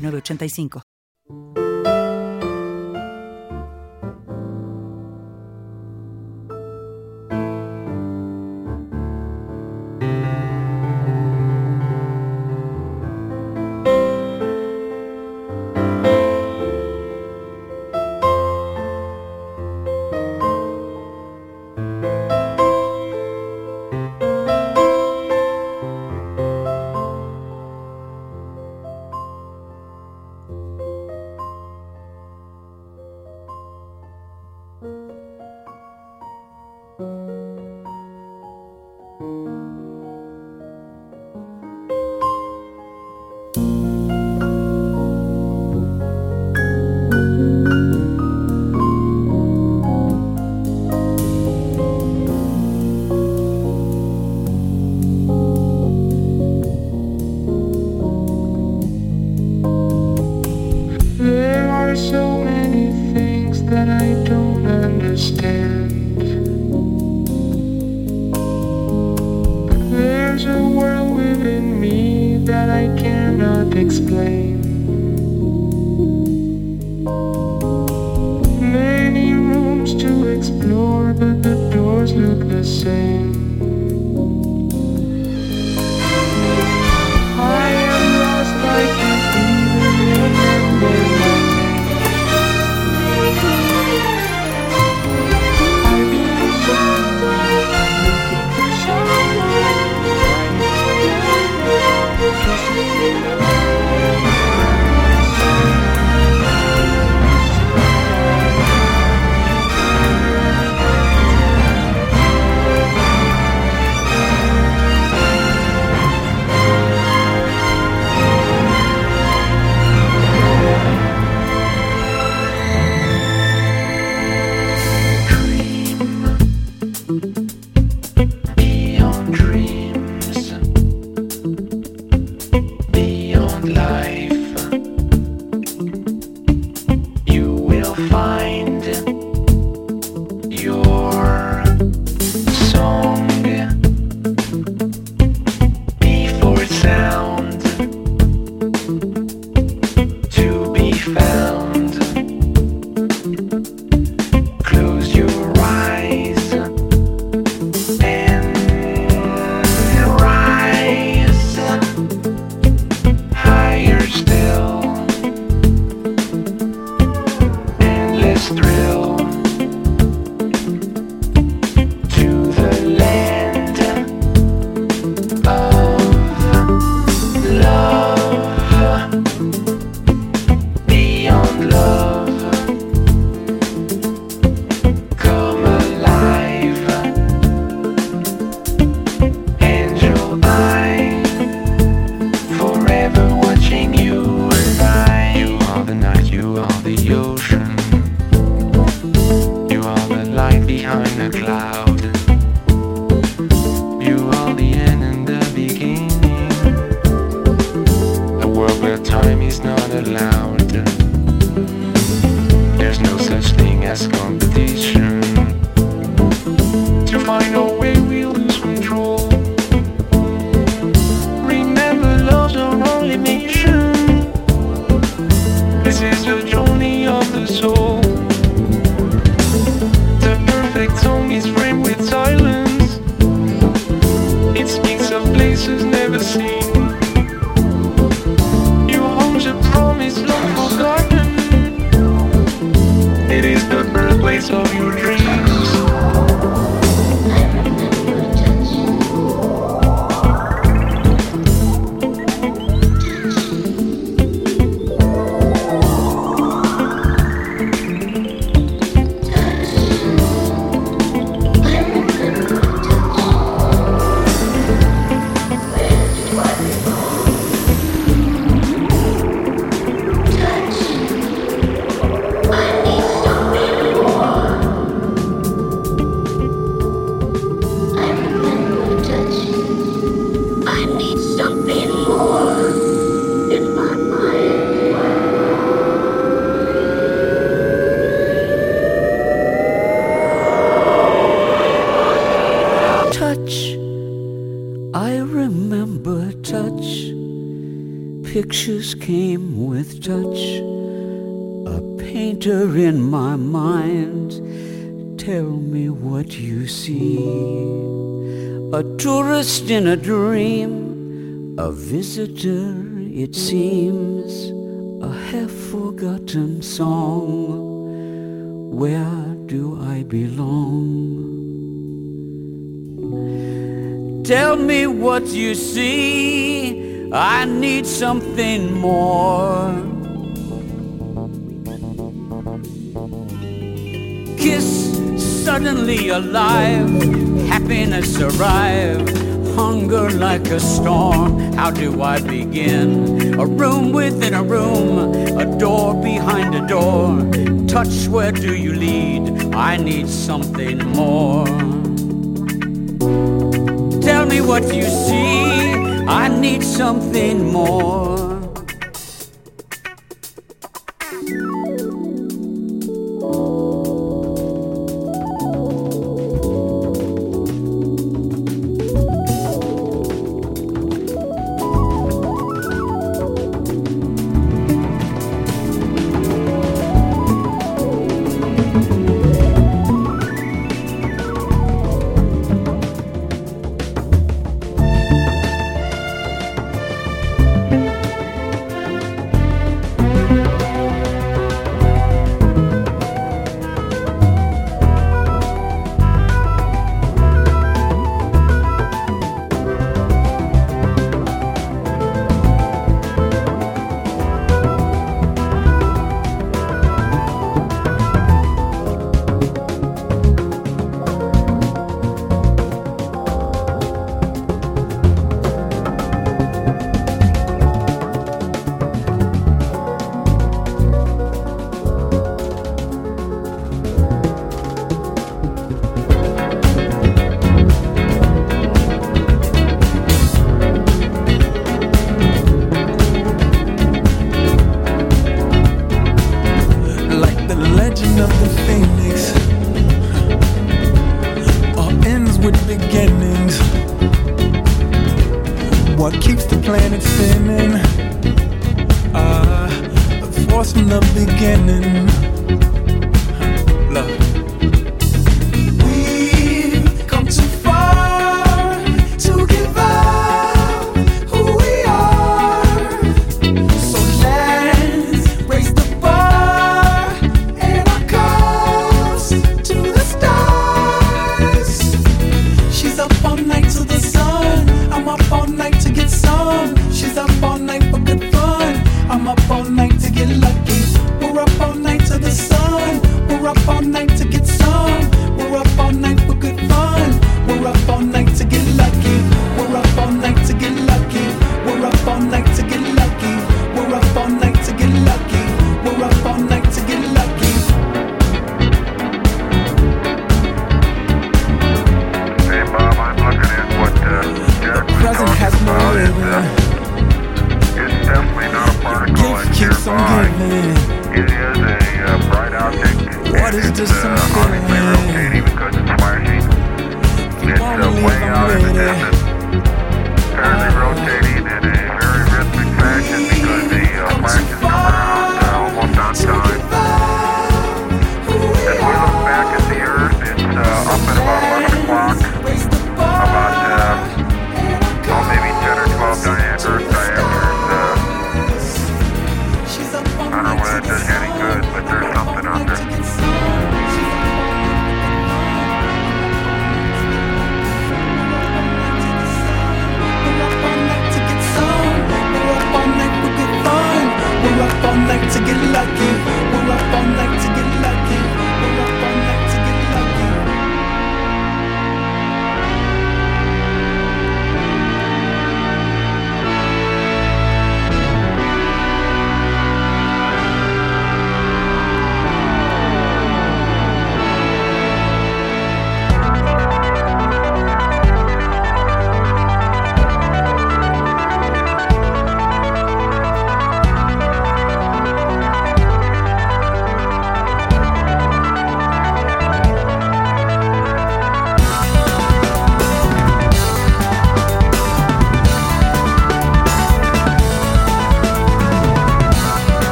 3985. so tourist in a dream. A visitor, it seems. A half forgotten song. Where do I belong? Tell me what you see. I need something more. Kiss suddenly alive. Happiness arrive. Hunger like a storm. How do I begin? A room within a room. A door behind a door. Touch, where do you lead? I need something more tell me what you see. I need something more. beginning.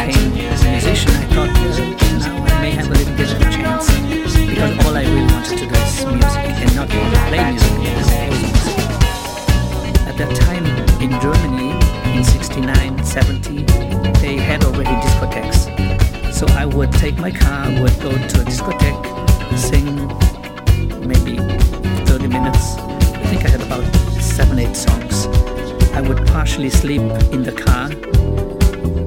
starting as a musician, I thought, well, now I may have a little bit of a chance. Because all I really wanted to do is music and not only play music, music. At that time in Germany, in 69, 70, they had already discotheques. So I would take my car, would go to a discotheque, sing maybe 30 minutes. I think I had about seven, eight songs. I would partially sleep in the car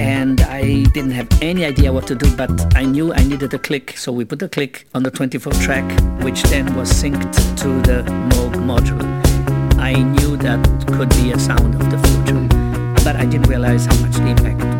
And I didn't have any idea what to do, but I knew I needed a click. So we put a click on the 24 track, which then was synced to the Moog module. I knew that could be a sound of the future, but I didn't realize how much the impact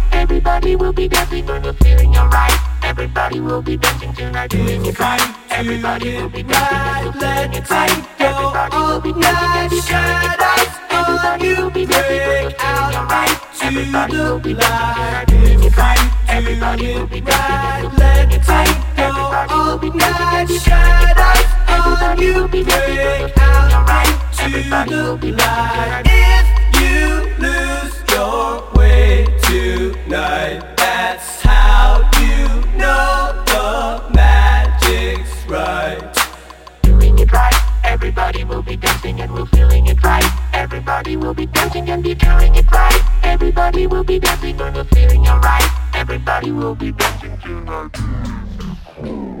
Everybody will be dancing and we're feeling alright. Everybody will be dancing tonight, doing it right. Everybody will be dancing feeling it right. Everybody will be dancing feeling it right. Everybody will be dancing and we're feeling. Everybody will be dancing doing it right. Everybody will be dancing feeling it right. Everybody will be dancing feeling it right. Everybody will be dancing and we're feeling. Everybody will be dancing tonight. If you lose your way tonight, that's how you know the magic's right. doing it right. Everybody will be dancing and we're feeling it right. Everybody will be dancing and be feeling it right. Everybody will be dancing and we're feeling alright. Everybody will be dancing tonight.